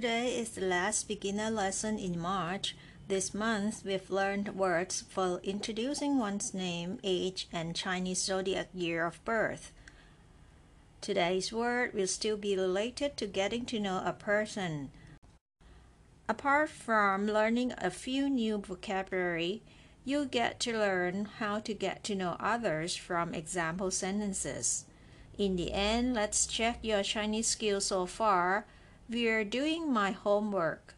Today is the last beginner lesson in March. This month, we've learned words for introducing one's name, age, and Chinese zodiac year of birth. Today's word will still be related to getting to know a person. Apart from learning a few new vocabulary, you get to learn how to get to know others from example sentences. In the end, let's check your Chinese skills so far we're doing my homework.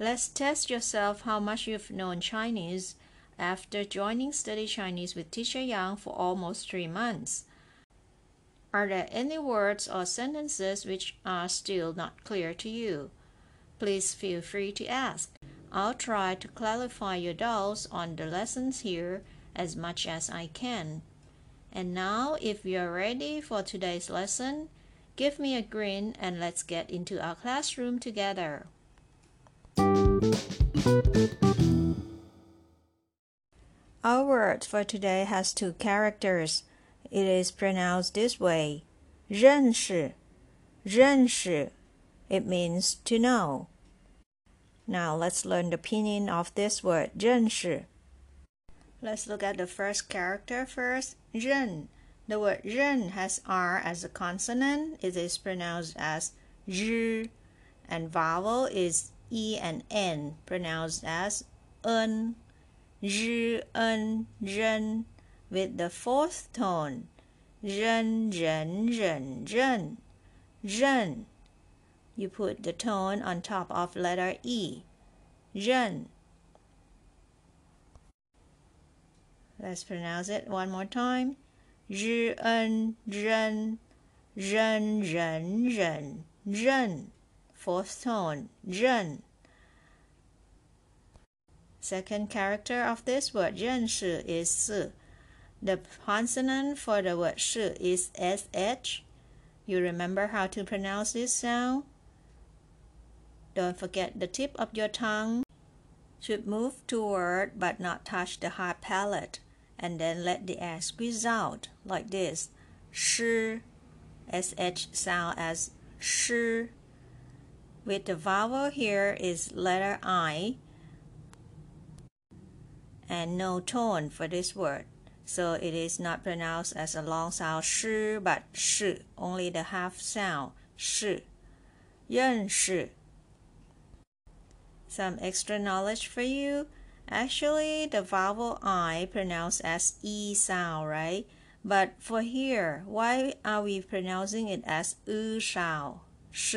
Let's test yourself how much you've known Chinese after joining Study Chinese with Teacher Yang for almost three months. Are there any words or sentences which are still not clear to you? Please feel free to ask. I'll try to clarify your doubts on the lessons here as much as I can. And now, if you're ready for today's lesson, Give me a grin and let's get into our classroom together. Our word for today has two characters. It is pronounced this way 认识,认识. It means to know. Now let's learn the meaning of this word 认识. Let's look at the first character first. 认 the word 认 has R as a consonant. It is pronounced as zh, and vowel is E and N, pronounced as en, zh, en, ren, with the fourth tone. Ren, ren, ren, ren, ren. You put the tone on top of letter E. Ren. Let's pronounce it one more time 日恩人人人人人 fourth tone 人 Second character of this word 认识 is 是 The consonant for the word 是 is sh. You remember how to pronounce this sound? Don't forget the tip of your tongue should move toward but not touch the hard palate and then let the air squeeze out like this. Sh, sh sound as sh. With the vowel here is letter I and no tone for this word. So it is not pronounced as a long sound sh but sh, only the half sound sh. 认识 Some extra knowledge for you. Actually, the vowel I pronounced as E sound, right? But for here, why are we pronouncing it as U sound, sh,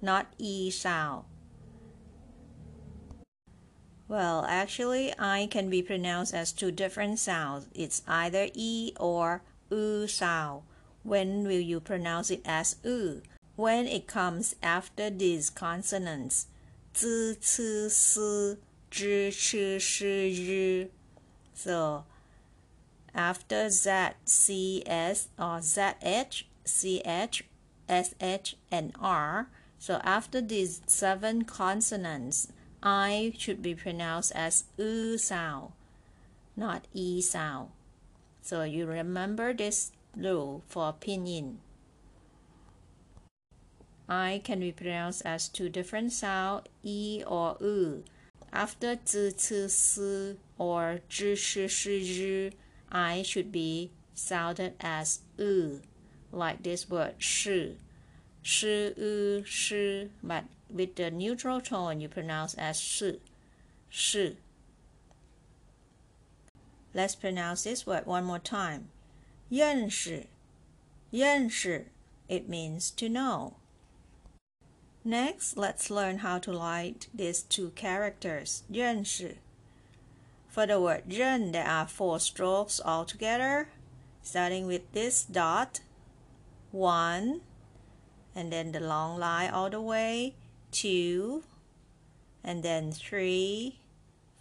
not E sound? Well, actually, I can be pronounced as two different sounds. It's either E or U sound. When will you pronounce it as U? When it comes after these consonants. Z, c, s, zh, ch, sh, So after Z, C, S or Z, H, C, H, S, H, and R. So after these seven consonants, I should be pronounced as U sound, not E sound. So you remember this rule for pinyin. I can be pronounced as two different sounds, E or U. After z, c, s, or zh, sh, sh, zh, I should be sounded as u, like this word shi. Shi, u, shi, but with the neutral tone you pronounce as shi. 是 Let's pronounce this word one more time. 认识,认识, it means to know. Next, let's learn how to write these two characters, 认识. For the word 认, there are four strokes altogether, starting with this dot, one, and then the long line all the way, two, and then three,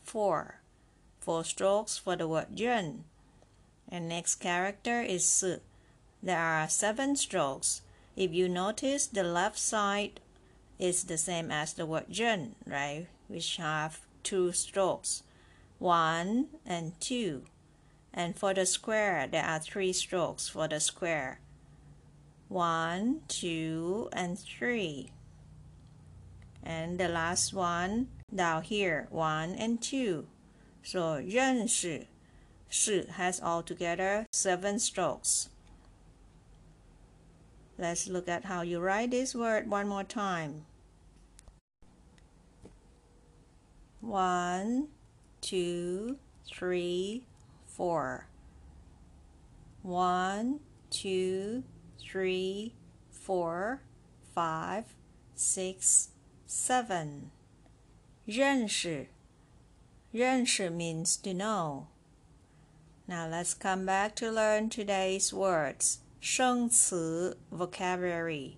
four. Four strokes for the word 认. And next character is 是. There are seven strokes. If you notice, the left side is the same as the word jun, right? Which have two strokes, one and two. And for the square, there are three strokes for the square. One, two, and three. And the last one down here, one and two. So 认识 shi has altogether seven strokes. Let's look at how you write this word one more time. One, two, three, four. One, two, three, four, five, six, seven. 认识认识 means to know. Now let's come back to learn today's words. 生词 vocabulary.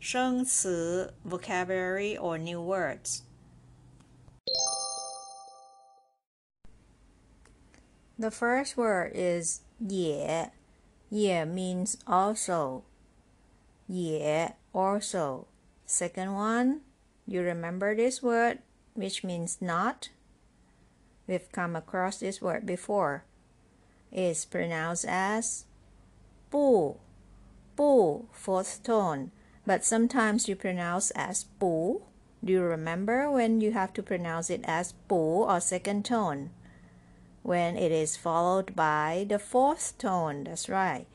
生词 vocabulary or new words. The first word is 也.也 means also. 也 also. Second one, you remember this word, which means not? We've come across this word before. It's pronounced as po, po fourth tone, but sometimes you pronounce as po. Do you remember when you have to pronounce it as po or second tone? When it is followed by the fourth tone, that's right.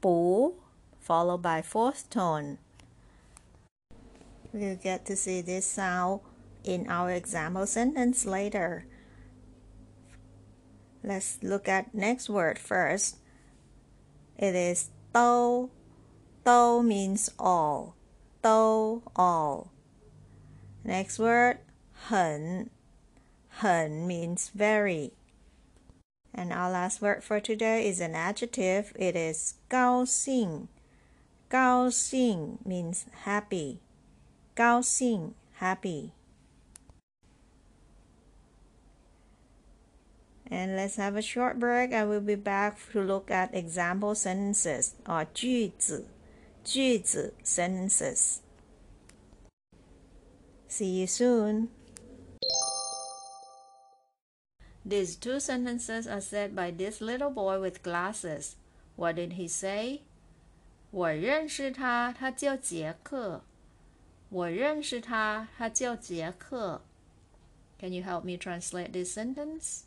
Po followed by fourth tone. We'll get to see this sound in our example sentence later. Let's look at next word first. It is 都.都 means all. 都 all. Next word 很.很 means very. And our last word for today is an adjective. It is 高兴.高兴 means happy. 高兴 happy. And let's have a short break and we'll be back to look at example sentences or 句子,句子 sentences. See you soon. These two sentences are said by this little boy with glasses. What did he say? 我认识他，他叫杰克。我认识他，他叫杰克。Can you help me translate this sentence?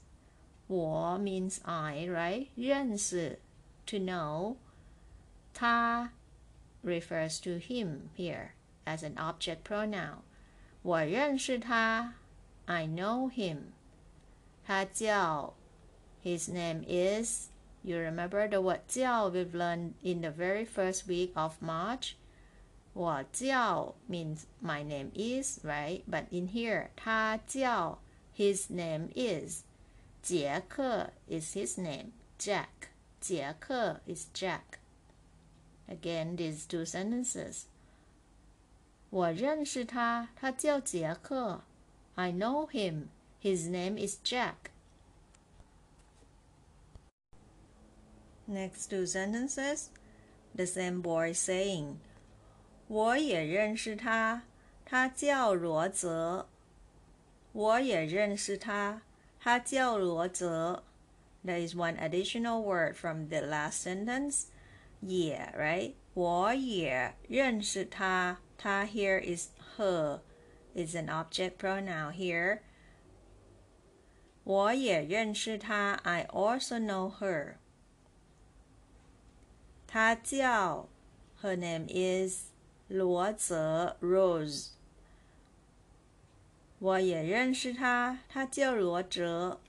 我 means I, right? 认识 to know. 他 refers to him here as an object pronoun. 我认识他 I know him. 他叫 his name is you remember the word 叫 we've learned in the very first week of March? 我叫 means my name is, right? But in here, 他叫 his name is. 杰克 is his name. Jack. 杰克 is Jack. Again, these two sentences. 我认识他，他叫杰克。I know him. His name is Jack. Next two sentences. The same boy saying, 我也认识他，他叫罗泽。我也认识他。 他叫罗泽. There is one additional word from the last sentence. 也 right? 我也认识他。他 here is her. Is an object pronoun here. 我也认识他。I also know her. 她叫 Her name is 罗泽 Rose. 我也认识她，她叫罗哲。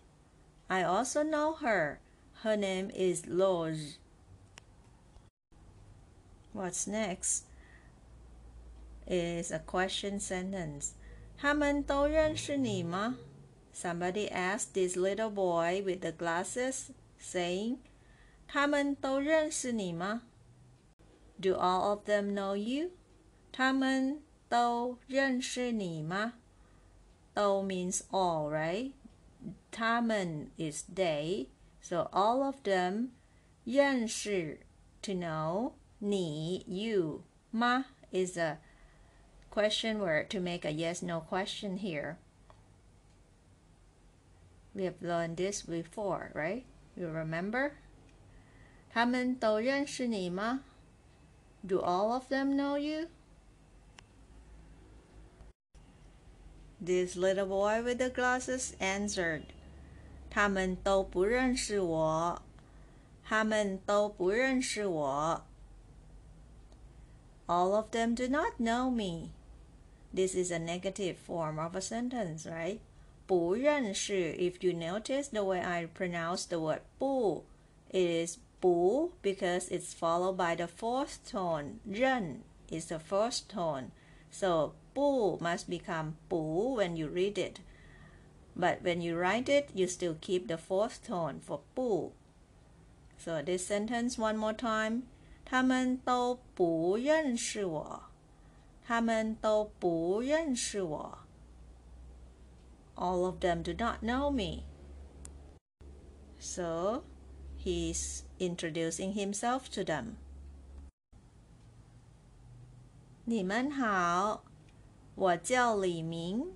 I also know her. Her name is Loge. What's next? Is a question sentence. 他们都认识你吗? Somebody asked this little boy with the glasses, saying, 他们都认识你吗? Do all of them know you? 他们都认识你吗? O means all, right? Tamen is they. So all of them 认识 to know. 你 you 吗 is a question word to make a yes no question here. We have learned this before, right? You remember? 他们都认识你吗？Do all of them know you? This little boy with the glasses answered, 他们都不认识我。他们都不认识我。All of them do not know me. This is a negative form of a sentence, right? 不认识. If you notice the way I pronounce the word 不, it is 不 because it's followed by the fourth tone. 认 is the first tone. So 不 must become 不 when you read it. But when you write it, you still keep the fourth tone for 不. So this sentence one more time. 他们都不认识我。他们都不认识我。All of them do not know me. So he's introducing himself to them. 你们好， 我叫李明。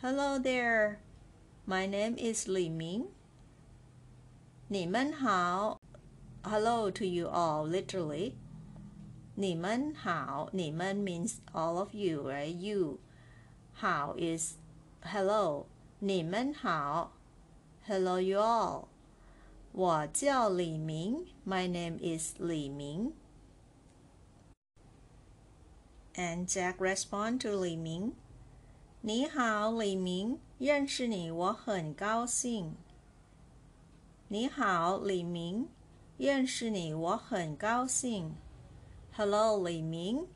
Hello there, my name is Li Ming. 你们好，Hello to you all, literally. 你们好，你们 means all of you, right? You. 好 is hello. 你们好，Hello you all. 我叫李明，My name is 李明。 And Jack respond to 李明。你好，李明，认识你我很高兴。你好，李明，认识你我很高兴。Hello，李明，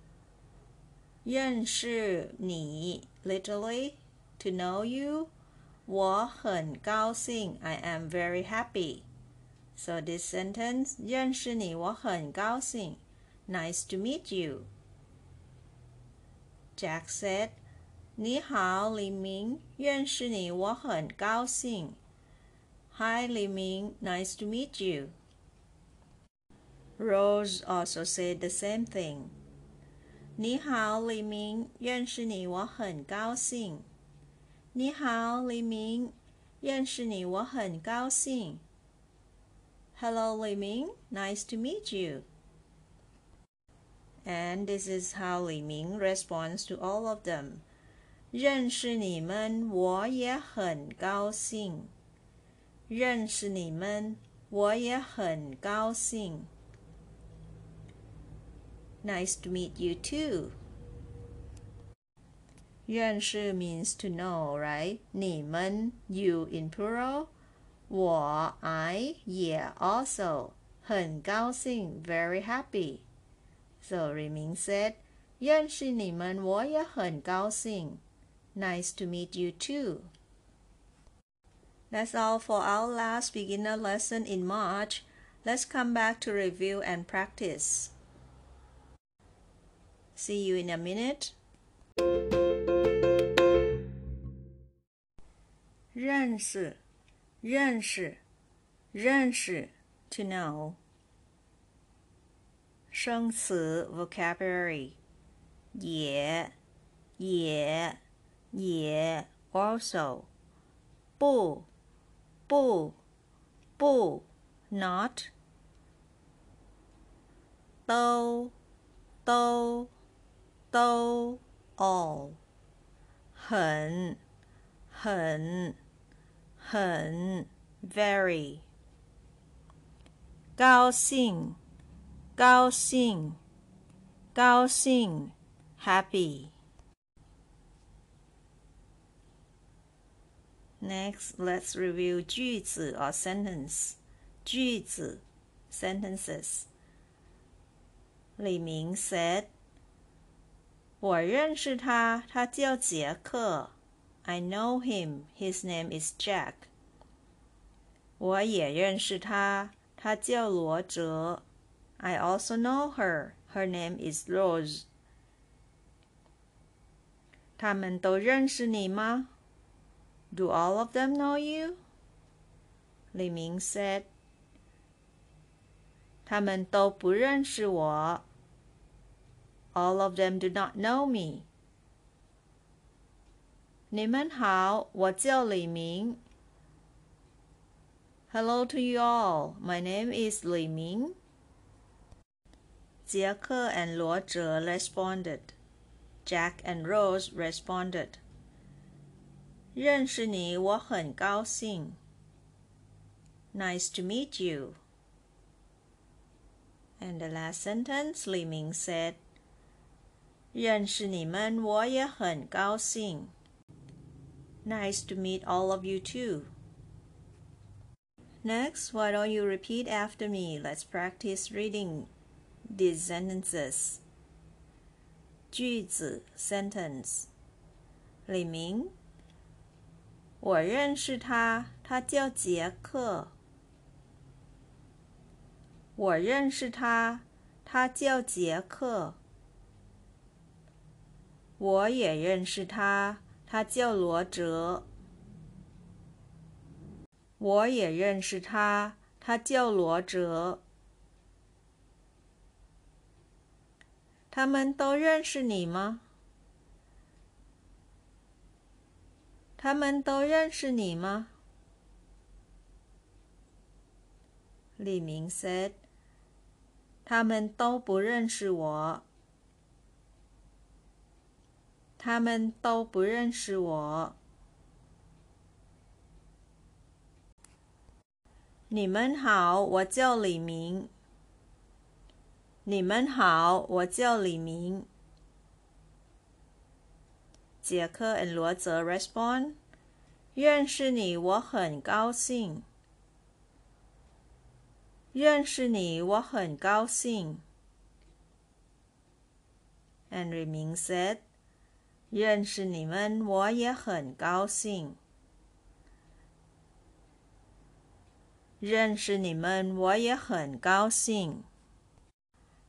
认识你，literally to know you，我很高兴，I am very happy。So this sentence，认识你我很高兴，Nice to meet you。 Jack said。你好，李明，认识你，我很高兴。Hi, Li Ming, nice to meet you. Rose also said the same thing. 你好，李明，认识你，我很高兴。你好，李明，认识你，我很高兴。Hello, Li Ming, nice to meet you. And this is how Li Ming responds to all of them. 认识你们，我也很高兴。认识你们，我也很高兴。Nice to meet you too. 认识 means to know, right? 你们 you in plural. 我 I 也 also 很高兴 very happy. So Li Ming said, 认识你们我也很高兴. Nice to meet you too. That's all for our last beginner lesson in March. Let's come back to review and practice. See you in a minute. 认识，认识，认识，to know。生词 vocabulary 也,也也 also 不不不 not 都都都 all 很很很 very 高兴 高兴高兴 happy Next, let's review 句子 or sentence. 句子 sentences. 李明 said, 我认识他，他叫杰克。I know him. His name is Jack. 我也认识他，他叫罗哲。I also know her. Her name is Rose. 他们都认识你吗？Do all of them know you? 李明 said. 他们都不认识我。All of them do not know me. 你们好，我叫李明。Hello to you all. My name is Li Ming. Jieker and Luo Ze responded. Jack and Rose responded. 认识你，我很高兴。Nice to meet you. And the last sentence, Li Ming said, 认识你们，我也很高兴。Nice to meet all of you too. Next, why don't you repeat after me? Let's practice reading. These sentences. 句子 sentence 李明，我认识他，他叫杰克。我认识他，他叫杰克。我也认识他，他叫罗哲。我也认识他，他叫罗哲。他们都认识你吗？他们都认识你吗？李明 said，他们都不认识我。他们都不认识我。你们好，我叫李明。你们好，我叫李明。杰克 and 罗泽 respond，认识你，我很高兴。认识你，我很高兴。And 李明 said，认识你们，我也很高兴。认识你们，我也很高兴。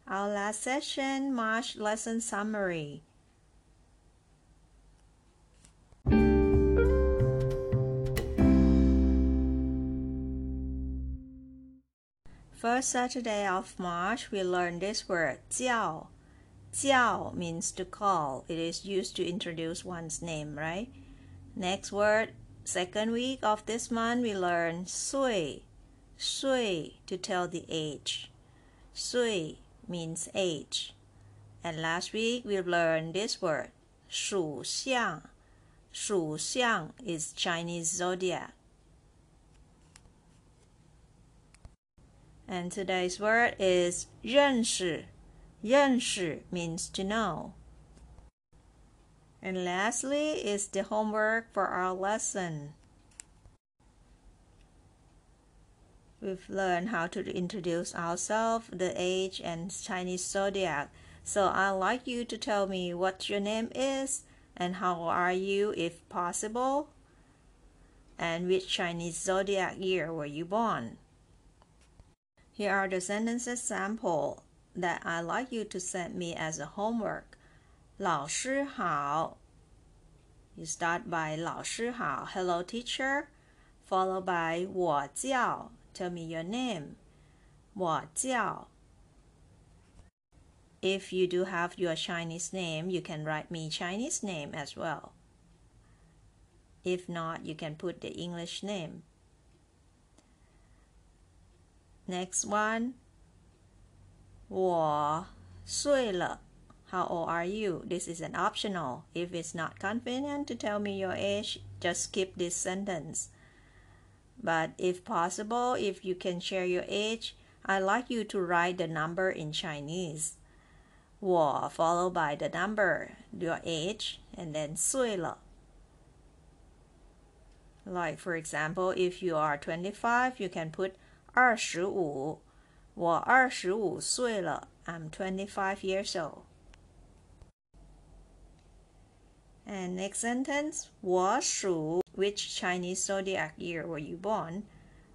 Our last session, March lesson summary. First Saturday of March, we learned this word, 叫. Jiao means to call. It is used to introduce one's name, right? Next word, second week of this month, we learn sui. Sui to tell the age. Sui means age. And last week we learned this word, 属相.属相 is Chinese zodiac. And today's word is 认识.认识 means to know. And lastly is the homework for our lesson. We've learned how to introduce ourselves, the age, and Chinese zodiac. So I'd like you to tell me what your name is and how are you if possible, and which Chinese zodiac year were you born. Here are the sentences sample that I'd like you to send me as a homework. 老师好. You start by 老师好, hello teacher, followed by 我叫 Tell me your name. 我叫. If you do have your Chinese name, you can write me Chinese name as well. If not, you can put the English name. Next one. 我睡了. How old are you? This is an optional. If it's not convenient to tell me your age, just skip this sentence. But if possible, if you can share your age, I'd like you to write the number in Chinese. 我 followed by the number, your age, and then 岁了. Like for example, if you are 25, you can put 二十五。我二十五岁了。I'm 25 years old. And next sentence, 我属 which Chinese zodiac year were you born?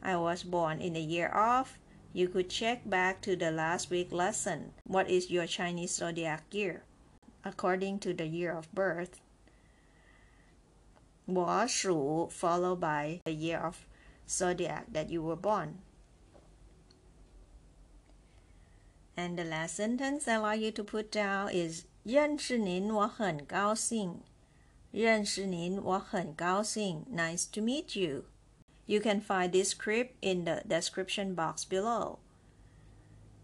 I was born in the year of. You could check back to the last week lesson. What is your Chinese zodiac year? According to the year of birth. 我属 followed by the year of zodiac that you were born. And the last sentence I like you to put down is 认识您我很高兴。 认识您我很高兴. Nice to meet you. You can find this script in the description box below.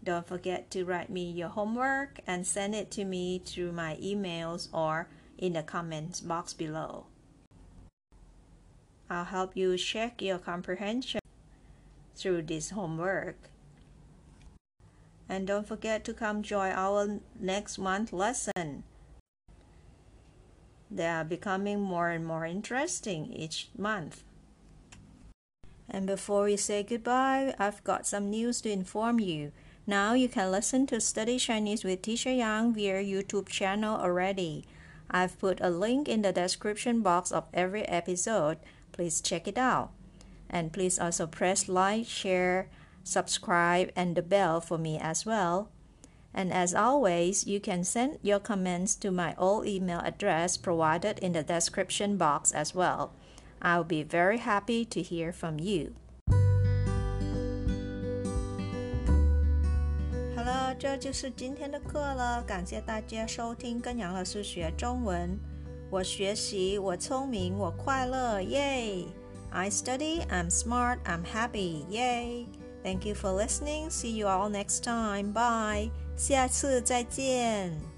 Don't forget to write me your homework and send it to me through my emails or in the comments box below. I'll help you check your comprehension through this homework. And don't forget to come join our next month lesson. They are becoming more and more interesting each month. And before we say goodbye, I've got some news to inform you. Now you can listen to Study Chinese with Teacher Yang via YouTube channel already. I've put a link in the description box of every episode. Please check it out. And please also press like, share, subscribe, and the bell for me as well. And as always, you can send your comments to my old email address provided in the description box as well. I'll be very happy to hear from you. 好了，这就是今天的课了。感谢大家收听跟杨老师学中文。我学习，我聪明，我快乐，耶！I study, I'm smart, I'm happy, yay! Thank you for listening. See you all next time. Bye. 下次再见。